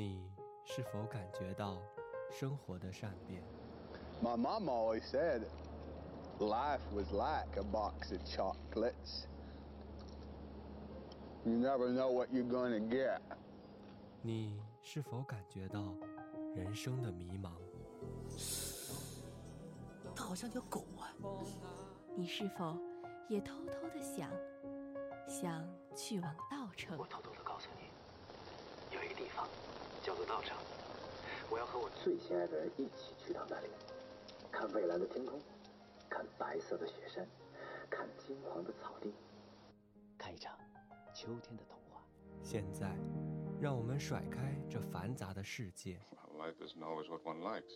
你是否感觉到生活的善变？My mom always said life was like a box of chocolates. You never know what you're going to get. 你是否感觉到人生的迷茫？它好像条狗啊！你是否也偷偷的想，想去往稻城？我偷偷的告诉你，有一个地方叫做道场，我要和我最心爱的人一起去到那里，看蔚蓝的天空，看白色的雪山，看金黄的草地，看一场秋天的童话。现在，让我们甩开这繁杂的世界，Well, life isn't always what one likes.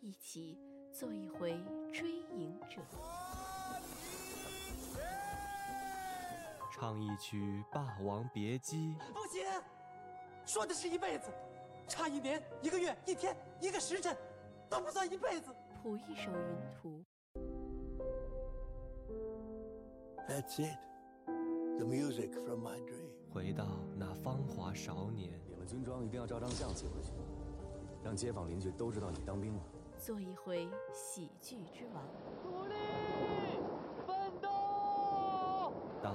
一起做一回追影者。唱一曲《霸王别姬》，不行，说的是一辈子，差一年、一个月、一天、一个时辰，都不算一辈子。谱一首云图，That's it. The music from my dream. 回到那芳华少年，领了军装一定要照张相寄回去，让街坊邻居都知道你当兵了。做一回喜剧之王。当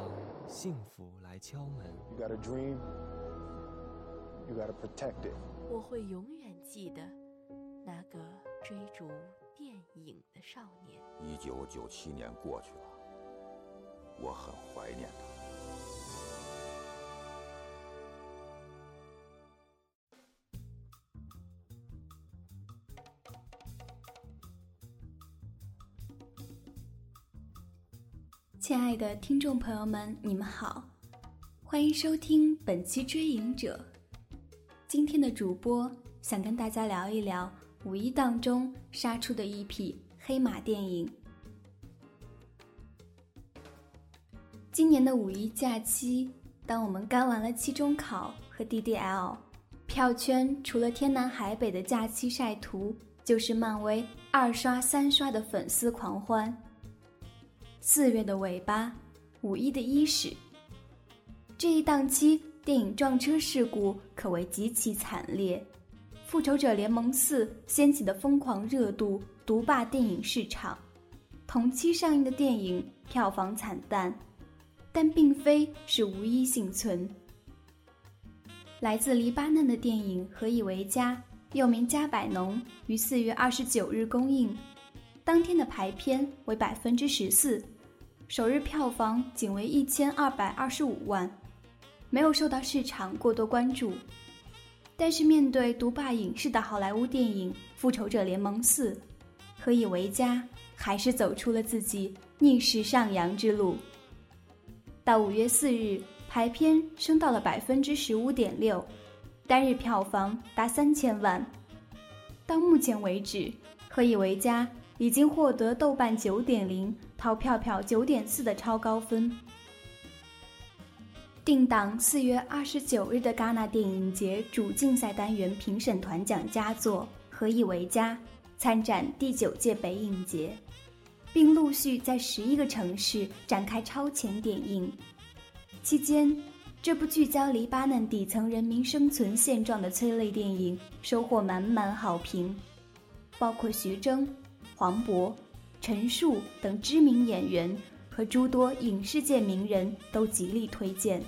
幸福来敲门，You got a dream, you got to protect it. 我会永远记得那个追逐电影的少年。一九九七年过去了，我很怀念他。亲爱的听众朋友们，你们好，欢迎收听本期《追影者》。今天的主播想跟大家聊一聊五一档中杀出的一匹黑马电影。今年的五一假期，当我们干完了期中考和 DDL，票圈除了天南海北的假期晒图，就是漫威二刷三刷的粉丝狂欢。四月的尾巴，五一的伊始，这一档期电影撞车事故可谓极其惨烈，《复仇者联盟四》掀起的疯狂热度独霸电影市场，同期上映的电影票房惨淡，但并非是无一幸存。来自黎巴嫩的电影《何以为家》，又名《加百农》，于四月二十九日公映。当天的排片为百分之十四，首日票房仅为一千二百二十五万，没有受到市场过多关注。但是面对独霸影视的好莱坞电影《复仇者联盟四》，何以为家还是走出了自己逆势上扬之路。到五月四日，排片升到了百分之十五点六，单日票房达三千万。到目前为止，何以为家已经获得豆瓣九点零、淘票票九点四的超高分。定档四月二十九日的戛纳电影节主竞赛单元评审团奖佳作《何以为家》参展第九届北影节，并陆续在十一个城市展开超前点映。期间，这部聚焦黎巴嫩底层人民生存现状的催泪电影收获满满好评，包括徐峥、黄渤、陈数等知名演员和诸多影视界名人都极力推荐。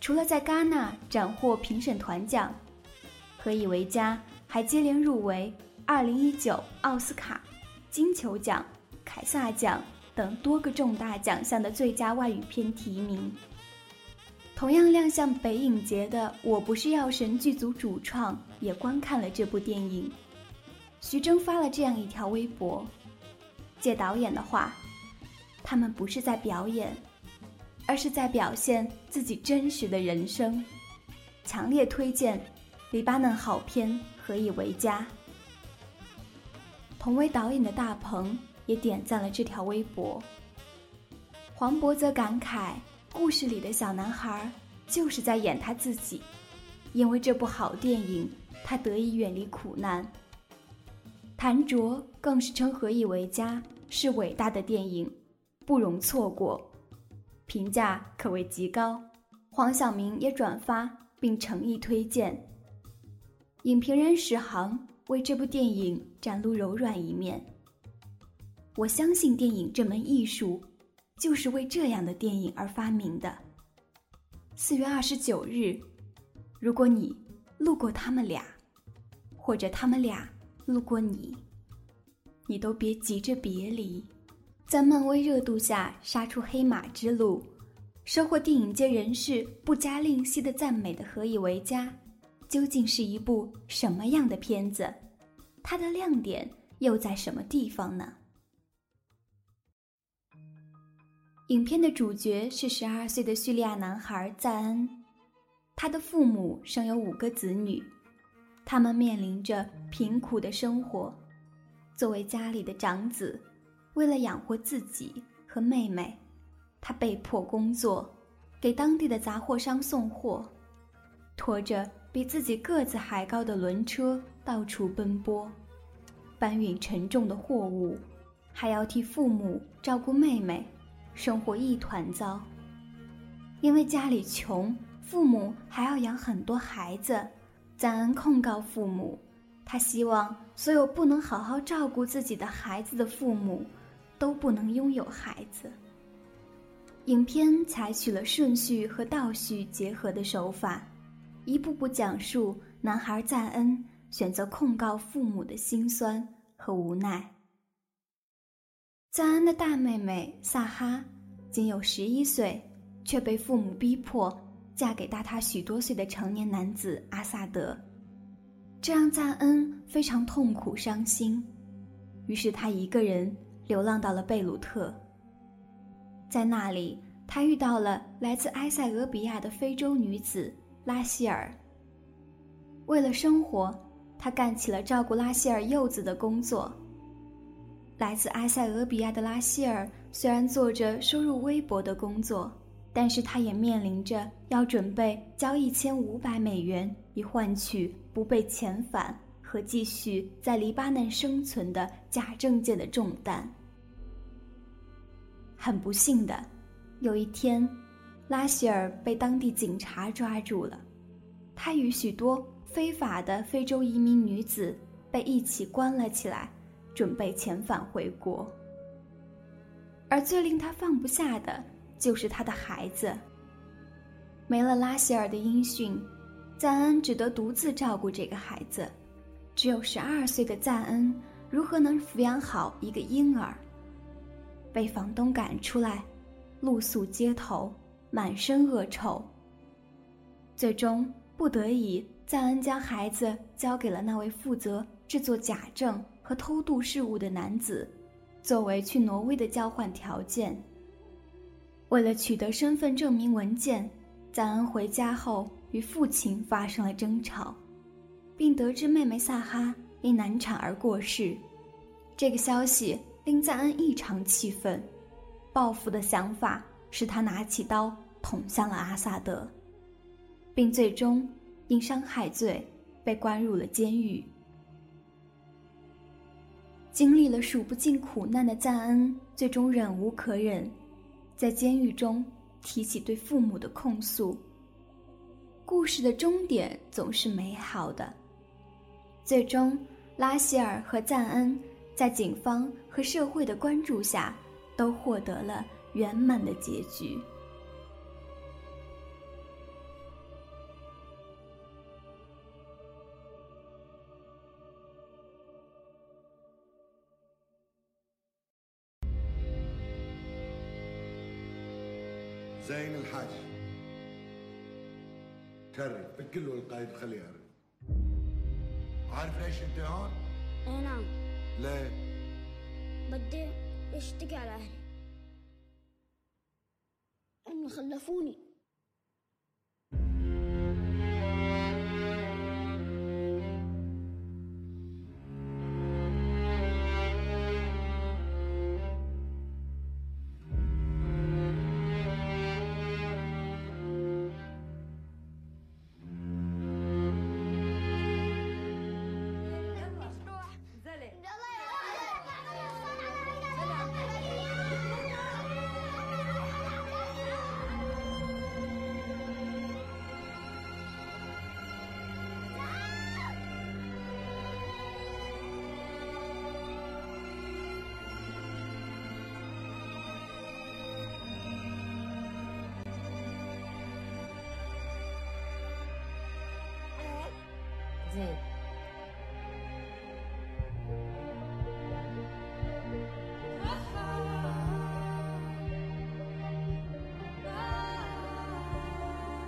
除了在戛纳斩获评审团奖，《何以为家》还接连入围2019奥斯卡、金球奖、凯撒奖等多个重大奖项的最佳外语片提名。同样亮相北影节的《我不是药神》剧组主创也观看了这部电影。徐峥发了这样一条微博，借导演的话，他们不是在表演，而是在表现自己真实的人生。强烈推荐黎巴嫩好片《何以为家》。同为导演的大鹏也点赞了这条微博。黄渤则感慨，故事里的小男孩就是在演他自己，因为这部好电影，他得以远离苦难。谭卓更是称《何以为家》是伟大的电影，不容错过，评价可谓极高。黄晓明也转发并诚意推荐。影评人史航为这部电影展露柔软一面。我相信电影这门艺术，就是为这样的电影而发明的。四月二十九日，如果你路过他们俩，或者他们俩路过你，你都别急着别离。在漫威热度下杀出黑马之路，收获电影界人士不加吝惜的赞美的《何以为家》。究竟是一部什么样的片子？它的亮点又在什么地方呢？影片的主角是十二岁的叙利亚男孩赞恩，他的父母生有五个子女，他们面临着贫苦的生活。作为家里的长子，为了养活自己和妹妹，他被迫工作，给当地的杂货商送货，拖着。比自己个子还高的轮车到处奔波，搬运沉重的货物，还要替父母照顾妹妹，生活一团糟。因为家里穷，父母还要养很多孩子。赞恩控告父母，他希望所有不能好好照顾自己的孩子的父母，都不能拥有孩子。影片采取了顺序和倒叙结合的手法。一步步讲述男孩赞恩选择控告父母的辛酸和无奈。赞恩的大妹妹萨哈仅有十一岁，却被父母逼迫嫁给大他许多岁的成年男子阿萨德，这让赞恩非常痛苦伤心。于是他一个人流浪到了贝鲁特，在那里他遇到了来自埃塞俄比亚的非洲女子。拉希尔为了生活，他干起了照顾拉希尔幼子的工作。来自埃塞俄比亚的拉希尔虽然做着收入微薄的工作，但是他也面临着要准备交一千五百美元以换取不被遣返和继续在黎巴嫩生存的假证件的重担。很不幸的，有一天。拉希尔被当地警察抓住了，他与许多非法的非洲移民女子被一起关了起来，准备遣返回国。而最令他放不下的就是他的孩子。没了拉希尔的音讯，赞恩只得独自照顾这个孩子。只有十二岁的赞恩如何能抚养好一个婴儿？被房东赶出来，露宿街头。满身恶臭。最终不得已，赞恩将孩子交给了那位负责制作假证和偷渡事务的男子，作为去挪威的交换条件。为了取得身份证明文件，赞恩回家后与父亲发生了争吵，并得知妹妹萨哈因难产而过世。这个消息令赞恩异常气愤，报复的想法使他拿起刀。捅向了阿萨德，并最终因伤害罪被关入了监狱。经历了数不尽苦难的赞恩，最终忍无可忍，在监狱中提起对父母的控诉。故事的终点总是美好的，最终拉希尔和赞恩在警方和社会的关注下，都获得了圆满的结局。زين الحاج. شرف بكله القايد خلي يعرف عارف ليش انت هون؟ اي نعم. ليه؟ بدي اشتكي على أهلي. انه خلفوني.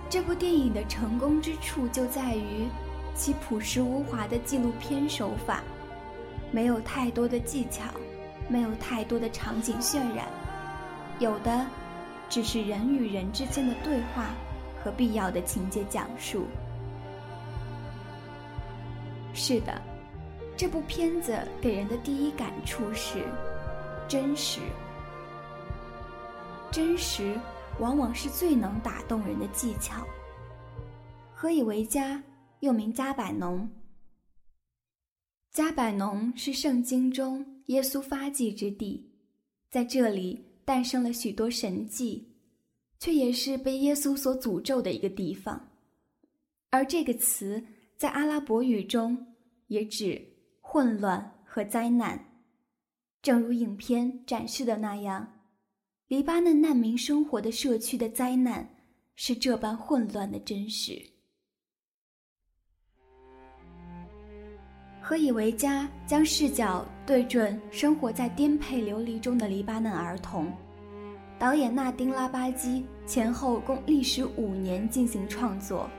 这部电影的成功之处就在于其朴实无华的纪录片手法，没有太多的技巧，没有太多的场景渲染，有的只是人与人之间的对话和必要的情节讲述。是的，这部片子给人的第一感触是真实，真实。往往是最能打动人的技巧。何以为家，又名加百农。加百农是圣经中耶稣发迹之地，在这里诞生了许多神迹，却也是被耶稣所诅咒的一个地方。而这个词在阿拉伯语中也指混乱和灾难，正如影片展示的那样。黎巴嫩难民生活的社区的灾难是这般混乱的真实。何以为家将视角对准生活在颠沛流离中的黎巴嫩儿童。导演纳丁拉巴基前后共历时五年进行创作，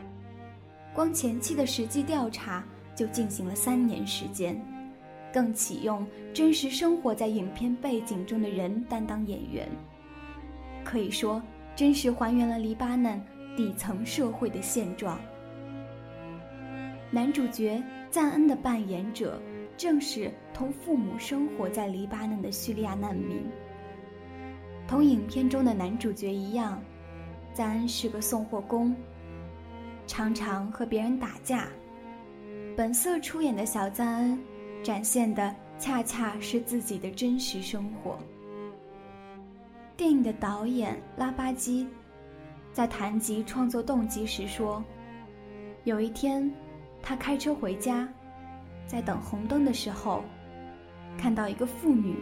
光前期的实际调查就进行了三年时间，更启用真实生活在影片背景中的人担当演员。可以说，真实还原了黎巴嫩底层社会的现状。男主角赞恩的扮演者正是同父母生活在黎巴嫩的叙利亚难民。同影片中的男主角一样，赞恩是个送货工，常常和别人打架。本色出演的小赞恩，展现的恰恰是自己的真实生活。电影的导演拉巴基在谈及创作动机时说：“有一天，他开车回家，在等红灯的时候，看到一个妇女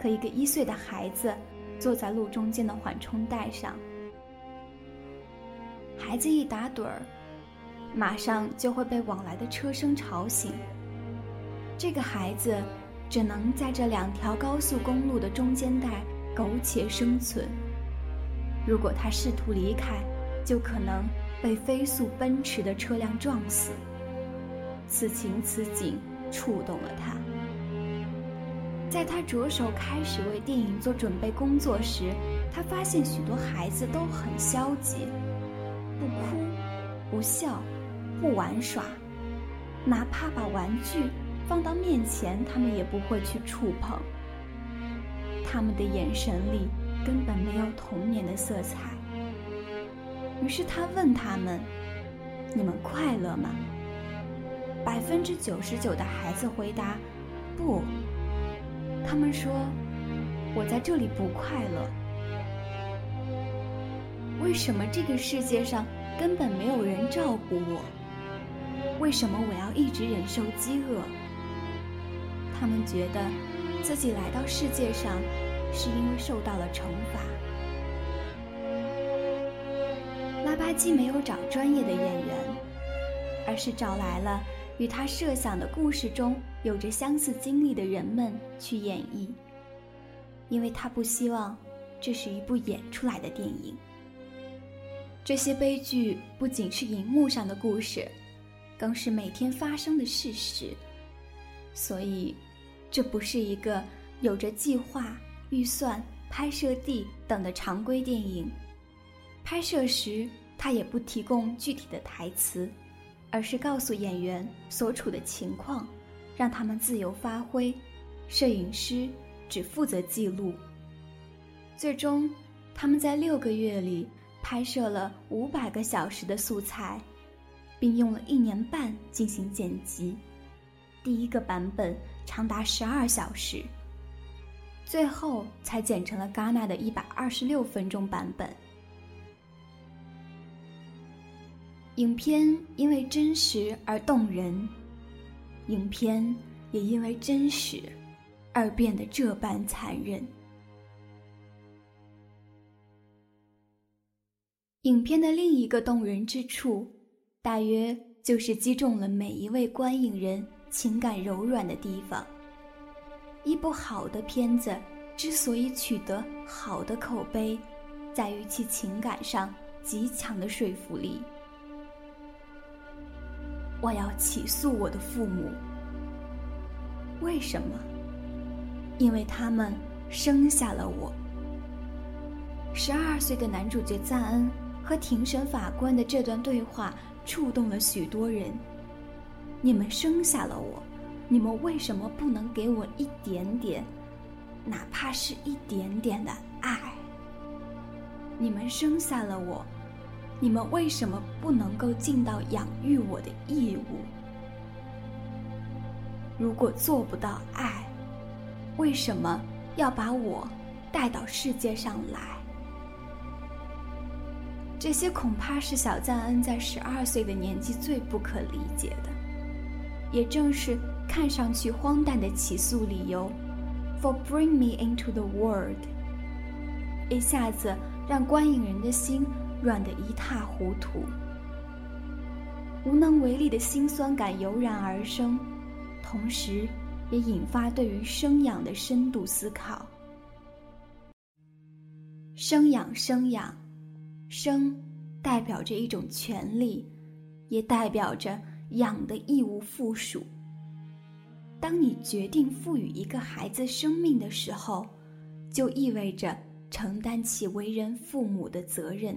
和一个一岁的孩子坐在路中间的缓冲带上。孩子一打盹儿，马上就会被往来的车声吵醒。这个孩子只能在这两条高速公路的中间带。”苟且生存。如果他试图离开，就可能被飞速奔驰的车辆撞死。此情此景触动了他。在他着手开始为电影做准备工作时，他发现许多孩子都很消极，不哭，不笑，不玩耍，哪怕把玩具放到面前，他们也不会去触碰。他们的眼神里根本没有童年的色彩。于是他问他们：“你们快乐吗？”百分之九十九的孩子回答：“不。”他们说：“我在这里不快乐。为什么这个世界上根本没有人照顾我？为什么我要一直忍受饥饿？”他们觉得自己来到世界上。是因为受到了惩罚。拉巴基没有找专业的演员，而是找来了与他设想的故事中有着相似经历的人们去演绎，因为他不希望这是一部演出来的电影。这些悲剧不仅是荧幕上的故事，更是每天发生的事实，所以这不是一个有着计划。预算、拍摄地等的常规电影，拍摄时他也不提供具体的台词，而是告诉演员所处的情况，让他们自由发挥，摄影师只负责记录。最终，他们在六个月里拍摄了五百个小时的素材，并用了一年半进行剪辑，第一个版本长达十二小时。最后才剪成了戛纳的一百二十六分钟版本。影片因为真实而动人，影片也因为真实而变得这般残忍。影片的另一个动人之处，大约就是击中了每一位观影人情感柔软的地方。一部好的片子之所以取得好的口碑，在于其情感上极强的说服力。我要起诉我的父母。为什么？因为他们生下了我。十二岁的男主角赞恩和庭审法官的这段对话触动了许多人。你们生下了我，你们为什么不能给我一点点，哪怕是一点点的爱？你们生下了我，你们为什么不能够尽到养育我的义务？如果做不到爱，为什么要把我带到世界上来？这些恐怕是小赞恩在十二岁的年纪最不可理解的，也正是看上去荒诞的起诉理由，For bring me into the world，一下子让观影人的心软得一塌糊涂，无能为力的心酸感油然而生。同时，也引发对于生养的深度思考。生养，生养，生代表着一种权利，也代表着养的义务附属。当你决定赋予一个孩子生命的时候，就意味着承担起为人父母的责任。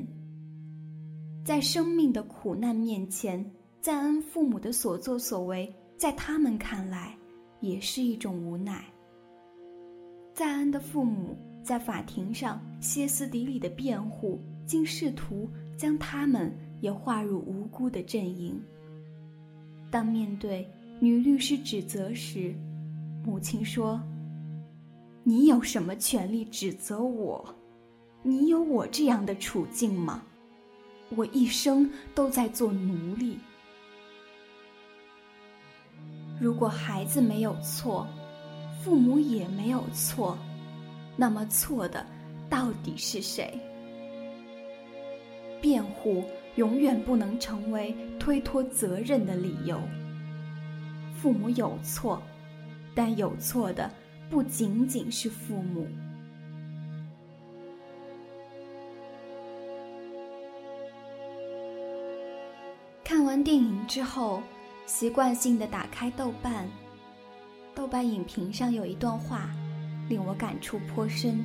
在生命的苦难面前，赞恩父母的所作所为。在他们看来，也是一种无奈。赞恩的父母在法庭上歇斯底里的辩护，竟试图将他们也划入无辜的阵营。当面对女律师指责时，母亲说：“你有什么权利指责我？你有我这样的处境吗？我一生都在做奴隶。”如果孩子没有错，父母也没有错，那么错的到底是谁？辩护永远不能成为推脱责任的理由。父母有错，但有错的不仅仅是父母。看完电影之后。习惯性的打开豆瓣，豆瓣影评上有一段话，令我感触颇深。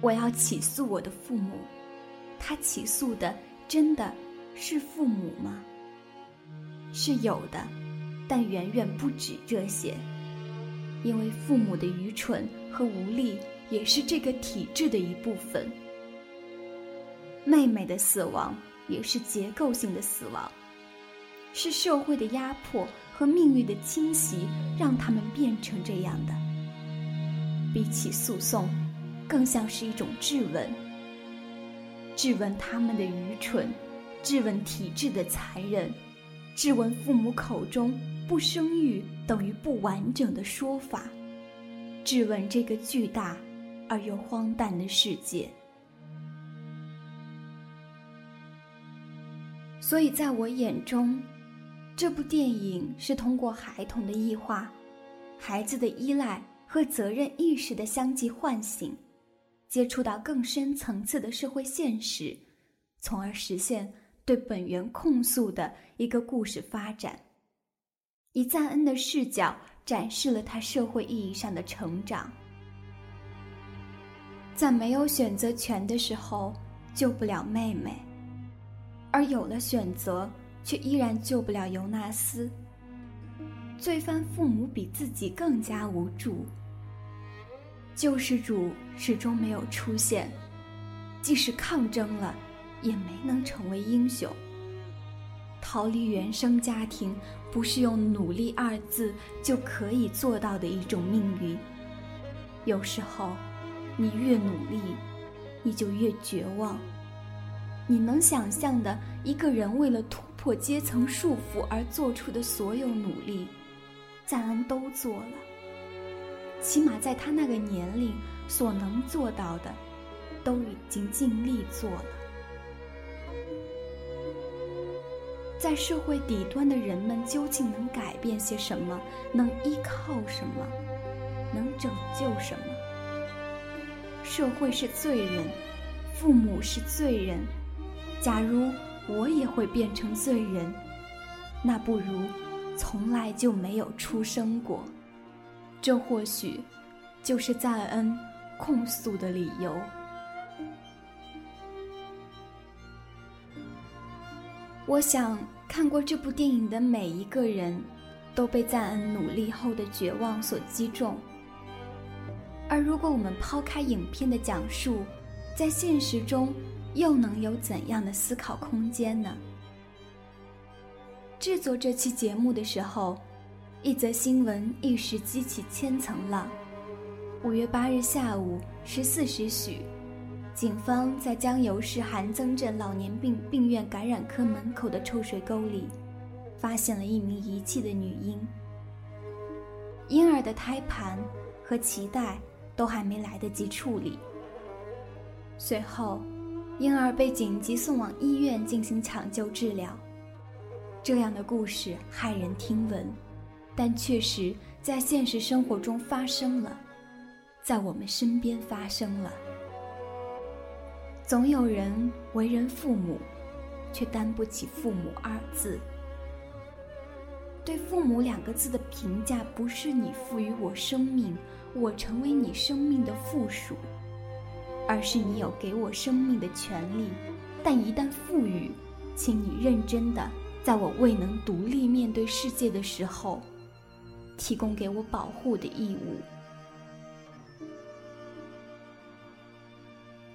我要起诉我的父母，他起诉的真的是父母吗？是有的，但远远不止这些，因为父母的愚蠢和无力也是这个体制的一部分。妹妹的死亡也是结构性的死亡。是社会的压迫和命运的侵袭，让他们变成这样的。比起诉讼，更像是一种质问：质问他们的愚蠢，质问体制的残忍，质问父母口中不生育等于不完整的说法，质问这个巨大而又荒诞的世界。所以，在我眼中。这部电影是通过孩童的异化、孩子的依赖和责任意识的相继唤醒，接触到更深层次的社会现实，从而实现对本源控诉的一个故事发展。以赞恩的视角展示了他社会意义上的成长，在没有选择权的时候救不了妹妹，而有了选择。却依然救不了尤纳斯。罪犯父母比自己更加无助。救世主始终没有出现，即使抗争了，也没能成为英雄。逃离原生家庭，不是用“努力”二字就可以做到的一种命运。有时候，你越努力，你就越绝望。你能想象的一个人为了突破阶层束缚而做出的所有努力，赞恩都做了。起码在他那个年龄所能做到的，都已经尽力做了。在社会底端的人们究竟能改变些什么？能依靠什么？能拯救什么？社会是罪人，父母是罪人。假如我也会变成罪人，那不如从来就没有出生过。这或许就是赞恩控诉的理由。我想，看过这部电影的每一个人，都被赞恩努力后的绝望所击中。而如果我们抛开影片的讲述，在现实中又能有怎样的思考空间呢？制作这期节目的时候，一则新闻一时激起千层浪。五月八日下午十四时许。警方在江油市韩增镇老年病病院感染科门口的臭水沟里，发现了一名遗弃的女婴。婴儿的胎盘和脐带都还没来得及处理。随后，婴儿被紧急送往医院进行抢救治疗。这样的故事骇人听闻，但确实在现实生活中发生了，在我们身边发生了。总有人为人父母，却担不起“父母”二字。对“父母”两个字的评价，不是你赋予我生命，我成为你生命的附属，而是你有给我生命的权利。但一旦赋予，请你认真的，在我未能独立面对世界的时候，提供给我保护的义务。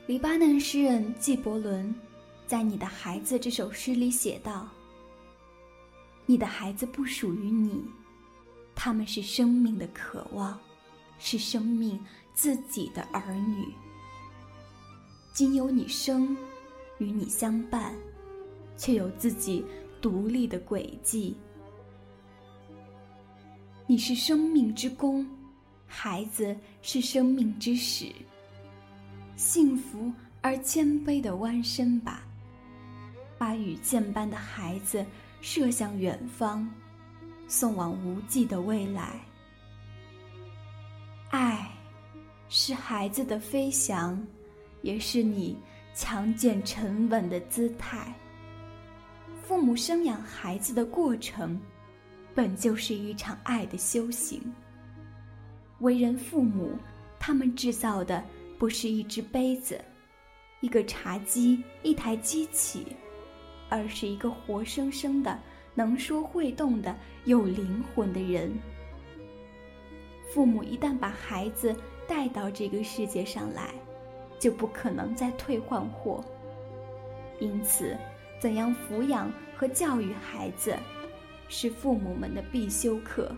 黎巴嫩诗人纪伯伦在《你的孩子》这首诗里写道：“你的孩子不属于你，他们是生命的渴望，是生命自己的儿女。仅有你生，与你相伴，却有自己独立的轨迹。你是生命之弓，孩子是生命之始。”幸福而谦卑的弯身吧，把羽箭般的孩子射向远方，送往无际的未来。爱，是孩子的飞翔，也是你强健沉稳的姿态。父母生养孩子的过程，本就是一场爱的修行。为人父母，他们制造的。不是一只杯子，一个茶几，一台机器，而是一个活生生的、能说会动的、有灵魂的人。父母一旦把孩子带到这个世界上来，就不可能再退换货。因此，怎样抚养和教育孩子，是父母们的必修课。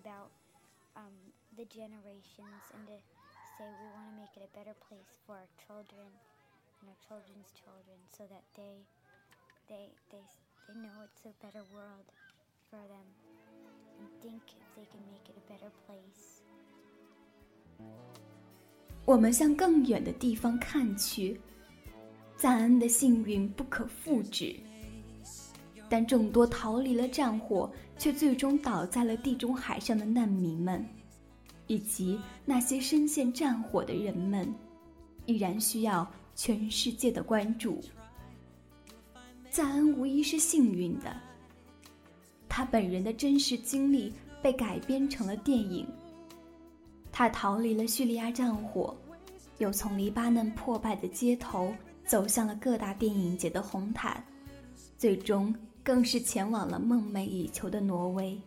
about um, the generations and to say we want to make it a better place for our children and our children's children so that they they they they know it's a better world for them and think if they can make it a better place 我们向更远的地方看去，赞恩的幸运不可复制。 但众多逃离了战火，却最终倒在了地中海上的难民们，以及那些深陷战火的人们，依然需要全世界的关注。赞恩无疑是幸运的，他本人的真实经历被改编成了电影。他逃离了叙利亚战火，又从黎巴嫩破败的街头走向了各大电影节的红毯，最终。更是前往了梦寐以求的挪威。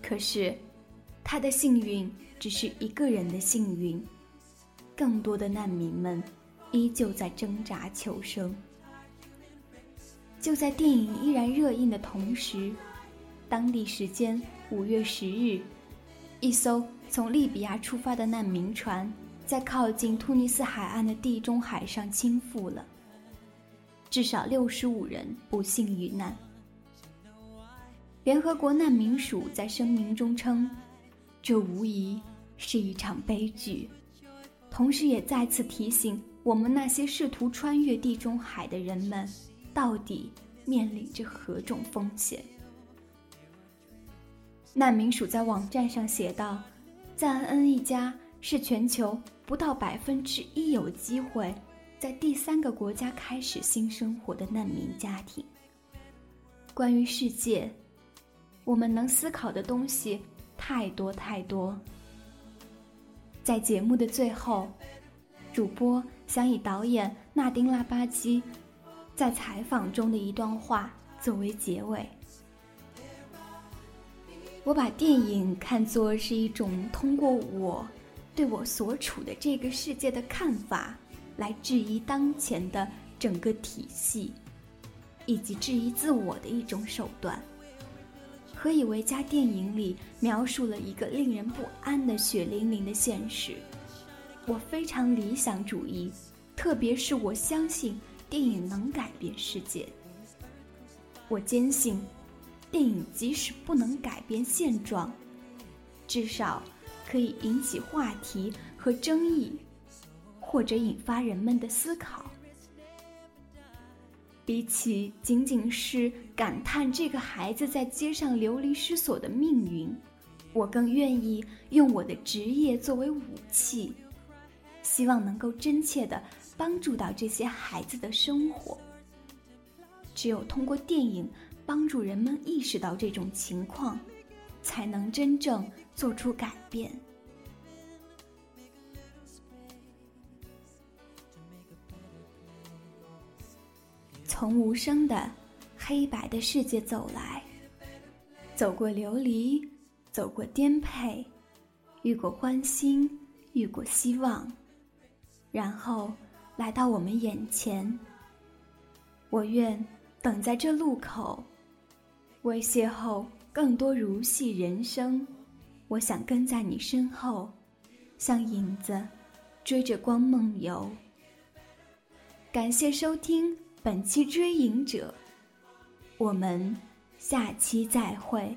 可是，他的幸运只是一个人的幸运，更多的难民们依旧在挣扎求生。就在电影依然热映的同时，当地时间五月十日，一艘从利比亚出发的难民船在靠近突尼斯海岸的地中海上倾覆了，至少六十五人不幸遇难。联合国难民署在声明中称，这无疑是一场悲剧，同时也再次提醒我们那些试图穿越地中海的人们，到底面临着何种风险。难民署在网站上写道：“赞恩一家是全球不到百分之一有机会在第三个国家开始新生活的难民家庭。”关于世界，我们能思考的东西太多太多。在节目的最后，主播想以导演纳丁·拉巴基在采访中的一段话作为结尾。我把电影看作是一种通过我对我所处的这个世界的看法，来质疑当前的整个体系，以及质疑自我的一种手段。《何以为家》电影里描述了一个令人不安的血淋淋的现实。我非常理想主义，特别是我相信电影能改变世界。我坚信。电影即使不能改变现状，至少可以引起话题和争议，或者引发人们的思考。比起仅仅是感叹这个孩子在街上流离失所的命运，我更愿意用我的职业作为武器，希望能够真切的帮助到这些孩子的生活。只有通过电影。帮助人们意识到这种情况，才能真正做出改变。从无声的黑白的世界走来，走过流离，走过颠沛，遇过欢欣，遇过希望，然后来到我们眼前。我愿等在这路口。为邂逅更多如戏人生，我想跟在你身后，像影子追着光梦游。感谢收听本期《追影者》，我们下期再会。